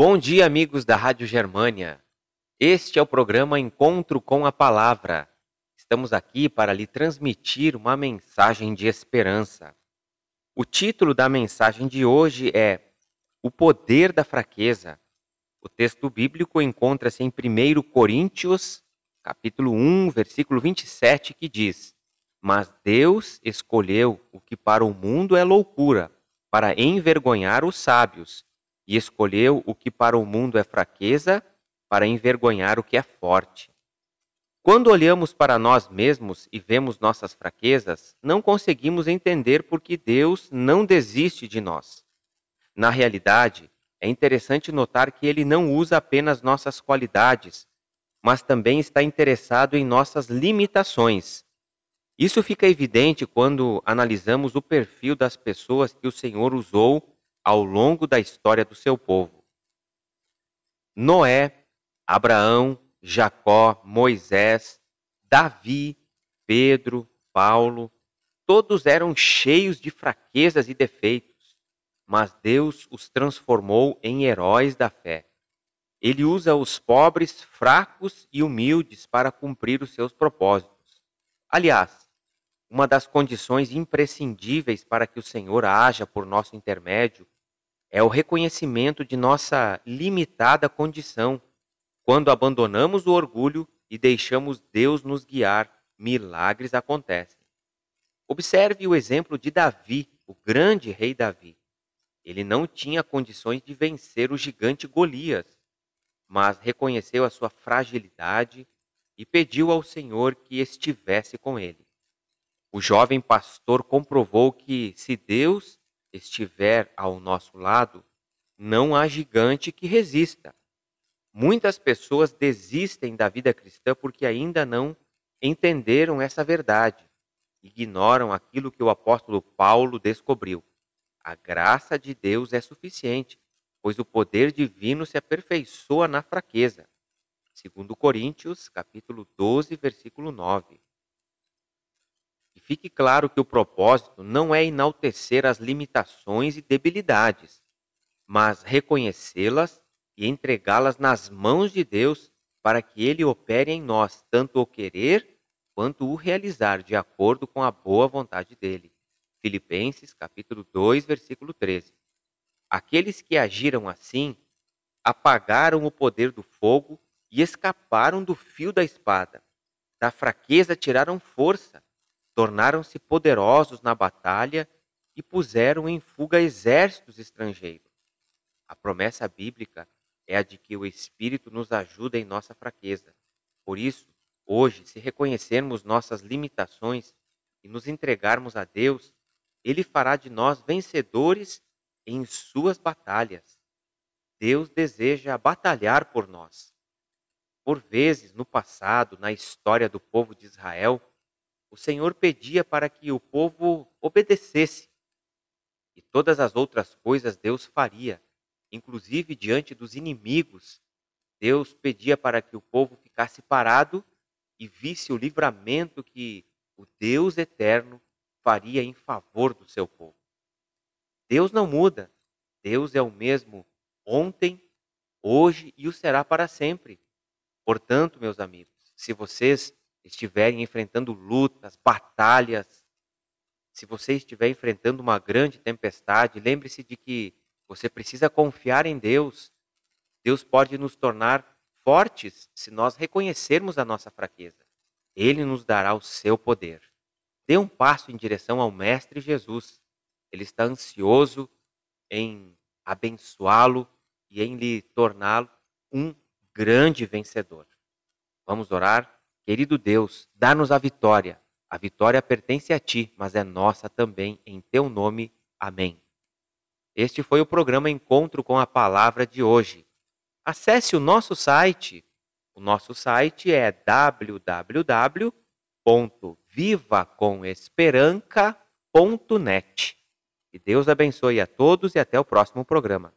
Bom dia, amigos da Rádio Germânia. Este é o programa Encontro com a Palavra. Estamos aqui para lhe transmitir uma mensagem de esperança. O título da mensagem de hoje é O Poder da Fraqueza. O texto bíblico encontra-se em 1 Coríntios, capítulo 1, versículo 27, que diz: Mas Deus escolheu o que para o mundo é loucura, para envergonhar os sábios e escolheu o que para o mundo é fraqueza para envergonhar o que é forte. Quando olhamos para nós mesmos e vemos nossas fraquezas, não conseguimos entender por que Deus não desiste de nós. Na realidade, é interessante notar que Ele não usa apenas nossas qualidades, mas também está interessado em nossas limitações. Isso fica evidente quando analisamos o perfil das pessoas que o Senhor usou ao longo da história do seu povo. Noé, Abraão, Jacó, Moisés, Davi, Pedro, Paulo, todos eram cheios de fraquezas e defeitos, mas Deus os transformou em heróis da fé. Ele usa os pobres, fracos e humildes para cumprir os seus propósitos. Aliás, uma das condições imprescindíveis para que o Senhor haja por nosso intermédio é o reconhecimento de nossa limitada condição. Quando abandonamos o orgulho e deixamos Deus nos guiar, milagres acontecem. Observe o exemplo de Davi, o grande rei Davi. Ele não tinha condições de vencer o gigante Golias, mas reconheceu a sua fragilidade e pediu ao Senhor que estivesse com ele. O jovem pastor comprovou que, se Deus estiver ao nosso lado, não há gigante que resista. Muitas pessoas desistem da vida cristã porque ainda não entenderam essa verdade, ignoram aquilo que o apóstolo Paulo descobriu. A graça de Deus é suficiente, pois o poder divino se aperfeiçoa na fraqueza. Segundo Coríntios, capítulo 12, versículo 9. Fique claro que o propósito não é enaltecer as limitações e debilidades, mas reconhecê-las e entregá-las nas mãos de Deus para que Ele opere em nós tanto o querer quanto o realizar de acordo com a boa vontade dele. Filipenses capítulo 2, versículo 13. Aqueles que agiram assim apagaram o poder do fogo e escaparam do fio da espada. Da fraqueza tiraram força tornaram-se poderosos na batalha e puseram em fuga exércitos estrangeiros. A promessa bíblica é a de que o Espírito nos ajuda em nossa fraqueza. Por isso, hoje, se reconhecermos nossas limitações e nos entregarmos a Deus, Ele fará de nós vencedores em suas batalhas. Deus deseja batalhar por nós. Por vezes, no passado, na história do povo de Israel, o Senhor pedia para que o povo obedecesse. E todas as outras coisas Deus faria, inclusive diante dos inimigos. Deus pedia para que o povo ficasse parado e visse o livramento que o Deus eterno faria em favor do seu povo. Deus não muda. Deus é o mesmo ontem, hoje e o será para sempre. Portanto, meus amigos, se vocês estiverem enfrentando lutas, batalhas, se você estiver enfrentando uma grande tempestade, lembre-se de que você precisa confiar em Deus. Deus pode nos tornar fortes se nós reconhecermos a nossa fraqueza. Ele nos dará o seu poder. Dê um passo em direção ao Mestre Jesus. Ele está ansioso em abençoá-lo e em lhe torná-lo um grande vencedor. Vamos orar? Querido Deus, dá-nos a vitória. A vitória pertence a ti, mas é nossa também, em teu nome. Amém. Este foi o programa Encontro com a Palavra de hoje. Acesse o nosso site. O nosso site é www.vivacomesperanca.net. Que Deus abençoe a todos e até o próximo programa.